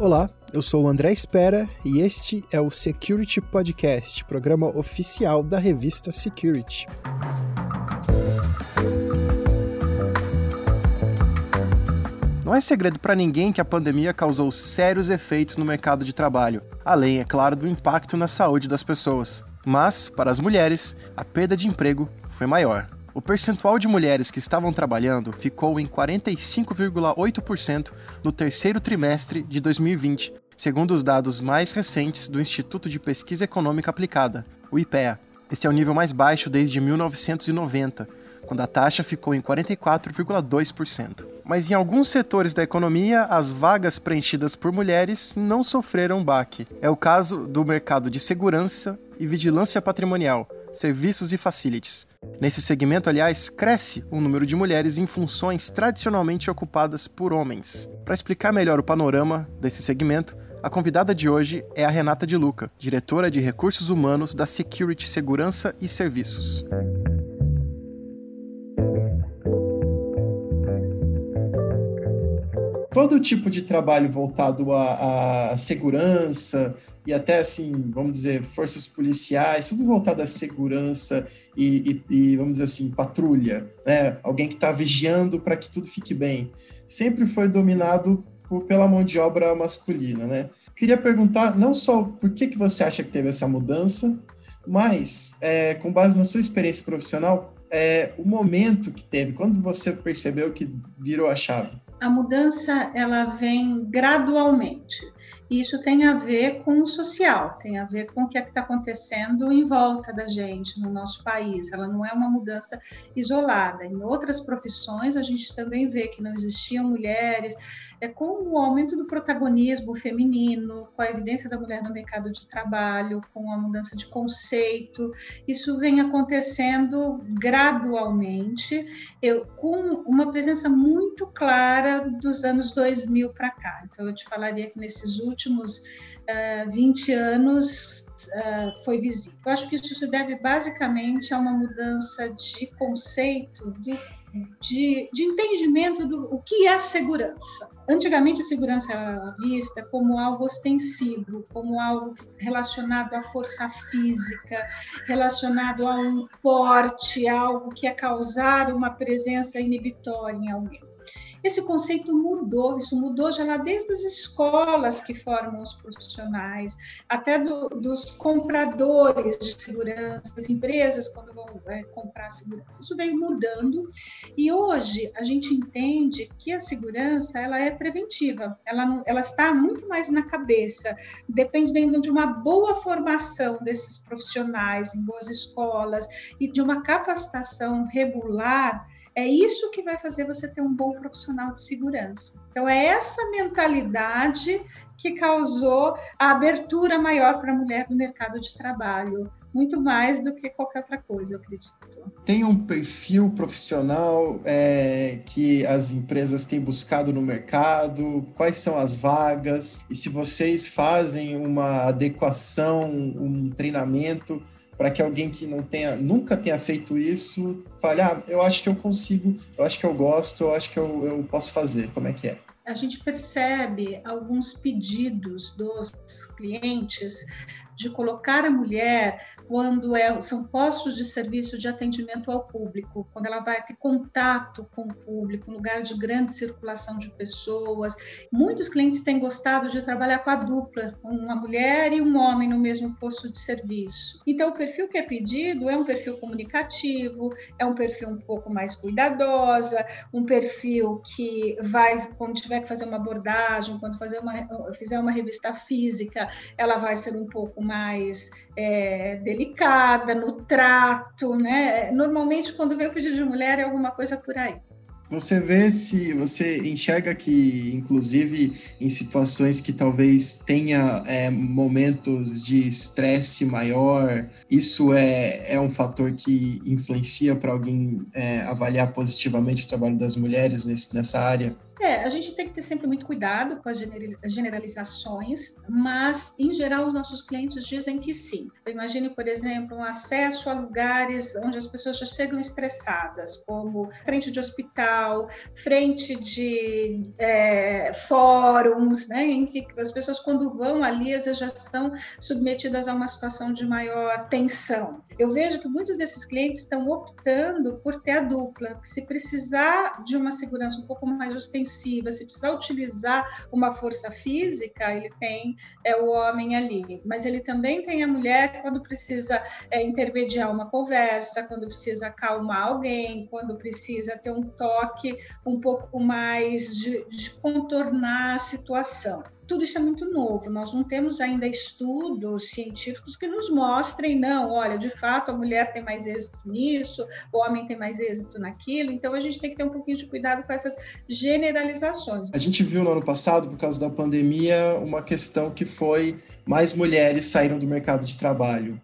Olá, eu sou o André Espera e este é o Security Podcast, programa oficial da revista Security. Não é segredo para ninguém que a pandemia causou sérios efeitos no mercado de trabalho, além, é claro, do impacto na saúde das pessoas. Mas, para as mulheres, a perda de emprego foi maior. O percentual de mulheres que estavam trabalhando ficou em 45,8% no terceiro trimestre de 2020, segundo os dados mais recentes do Instituto de Pesquisa Econômica Aplicada, o IPEA. Este é o nível mais baixo desde 1990, quando a taxa ficou em 44,2%. Mas em alguns setores da economia, as vagas preenchidas por mulheres não sofreram baque. É o caso do mercado de segurança e vigilância patrimonial, serviços e facilities. Nesse segmento, aliás, cresce o número de mulheres em funções tradicionalmente ocupadas por homens. Para explicar melhor o panorama desse segmento, a convidada de hoje é a Renata de Luca, diretora de Recursos Humanos da Security Segurança e Serviços. Todo tipo de trabalho voltado à, à, segurança e até assim, vamos dizer, forças policiais, tudo voltado à segurança e, e, e vamos dizer assim, patrulha, né? Alguém que está vigiando para que tudo fique bem, sempre foi dominado por, pela mão de obra masculina, né? Queria perguntar não só por que, que você acha que teve essa mudança, mas é, com base na sua experiência profissional, é, o momento que teve, quando você percebeu que virou a chave? A mudança ela vem gradualmente. Isso tem a ver com o social, tem a ver com o que é está acontecendo em volta da gente, no nosso país. Ela não é uma mudança isolada. Em outras profissões, a gente também vê que não existiam mulheres, é com o aumento do protagonismo feminino, com a evidência da mulher no mercado de trabalho, com a mudança de conceito, isso vem acontecendo gradualmente, eu, com uma presença muito clara dos anos 2000 para cá. Então, eu te falaria que nesses últimos uh, eh, 20 anos uh, foi visível. Eu acho que isso se deve basicamente a uma mudança de conceito do de, de entendimento do o que é segurança. Antigamente, a segurança era vista como algo ostensivo, como algo relacionado à força física, relacionado a um porte, algo que ia causar uma presença inibitória em alguém. Esse conceito mudou, isso mudou já lá desde as escolas que formam os profissionais, até do, dos compradores de segurança, das empresas quando vão é, comprar segurança. Isso veio mudando e hoje a gente entende que a segurança ela é preventiva, ela, ela está muito mais na cabeça, depende de uma boa formação desses profissionais em boas escolas e de uma capacitação regular é isso que vai fazer você ter um bom profissional de segurança. Então, é essa mentalidade que causou a abertura maior para a mulher no mercado de trabalho, muito mais do que qualquer outra coisa, eu acredito. Tem um perfil profissional é, que as empresas têm buscado no mercado? Quais são as vagas? E se vocês fazem uma adequação, um treinamento para que alguém que não tenha, nunca tenha feito isso, fale, ah, eu acho que eu consigo, eu acho que eu gosto, eu acho que eu, eu posso fazer. Como é que é? A gente percebe alguns pedidos dos clientes de colocar a mulher quando é, são postos de serviço de atendimento ao público, quando ela vai ter contato com o público, um lugar de grande circulação de pessoas. Muitos clientes têm gostado de trabalhar com a dupla, uma mulher e um homem no mesmo posto de serviço. Então, o perfil que é pedido é um perfil comunicativo, é um perfil um pouco mais cuidadosa, um perfil que vai, quando tiver que fazer uma abordagem, quando fazer uma, fizer uma revista física, ela vai ser um pouco mais é, delicada no trato, né? Normalmente, quando vem o pedido de mulher, é alguma coisa por aí. Você vê se você enxerga que, inclusive, em situações que talvez tenha é, momentos de estresse maior, isso é, é um fator que influencia para alguém é, avaliar positivamente o trabalho das mulheres nesse, nessa área? É, a gente tem que ter sempre muito cuidado com as generalizações, mas, em geral, os nossos clientes dizem que sim. Imagine, por exemplo, um acesso a lugares onde as pessoas já chegam estressadas, como frente de hospital, frente de é, fóruns, né, em que as pessoas, quando vão ali, às vezes já são submetidas a uma situação de maior tensão. Eu vejo que muitos desses clientes estão optando por ter a dupla, que se precisar de uma segurança um pouco mais ostensiva, se precisar utilizar uma força física, ele tem é, o homem ali, mas ele também tem a mulher quando precisa é, intermediar uma conversa, quando precisa acalmar alguém, quando precisa ter um toque um pouco mais de, de contornar a situação tudo isso é muito novo. Nós não temos ainda estudos científicos que nos mostrem, não, olha, de fato a mulher tem mais êxito nisso, o homem tem mais êxito naquilo. Então a gente tem que ter um pouquinho de cuidado com essas generalizações. A gente viu no ano passado, por causa da pandemia, uma questão que foi mais mulheres saíram do mercado de trabalho.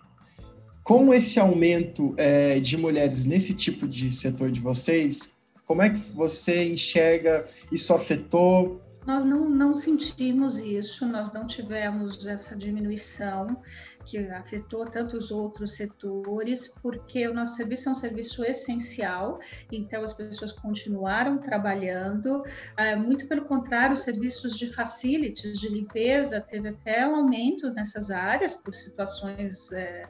Com esse aumento é, de mulheres nesse tipo de setor de vocês, como é que você enxerga isso afetou nós não, não sentimos isso, nós não tivemos essa diminuição que afetou tantos outros setores, porque o nosso serviço é um serviço essencial, então as pessoas continuaram trabalhando, é, muito pelo contrário, os serviços de facilities, de limpeza, teve até um aumento nessas áreas por situações é,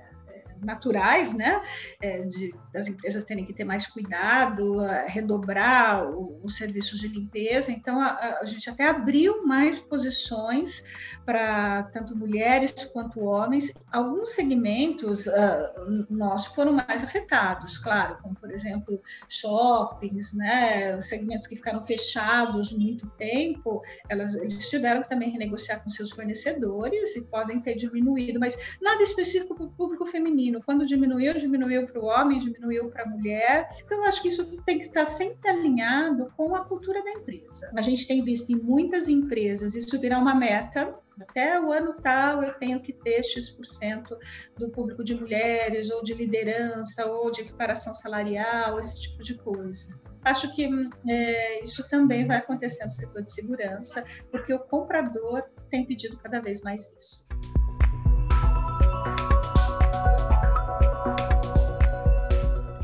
naturais, né, é, de, das empresas terem que ter mais cuidado, redobrar os serviços de limpeza. Então, a, a, gente até abriu mais posições para tanto mulheres quanto homens. Alguns segmentos uh, nossos foram mais afetados, claro, como, por exemplo, shoppings, né, segmentos que ficaram fechados muito tempo, elas, eles tiveram que também renegociar com seus fornecedores e podem ter diminuído, mas nada específico para o público feminino feminino. Quando diminuiu, diminuiu para o homem, diminuiu para a mulher. Então, acho que isso tem que estar sempre alinhado com a cultura da empresa. A gente tem visto em muitas empresas isso virar uma meta, até o ano tal eu tenho que ter X% do público de mulheres, ou de liderança, ou de equiparação salarial, esse tipo de coisa. Acho que é, isso também vai acontecer no setor de segurança, porque o comprador tem pedido cada vez mais isso.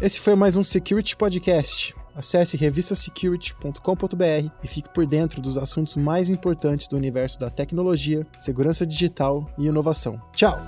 Esse foi mais um Security Podcast. Acesse revistasecurity.com.br e fique por dentro dos assuntos mais importantes do universo da tecnologia, segurança digital e inovação. Tchau!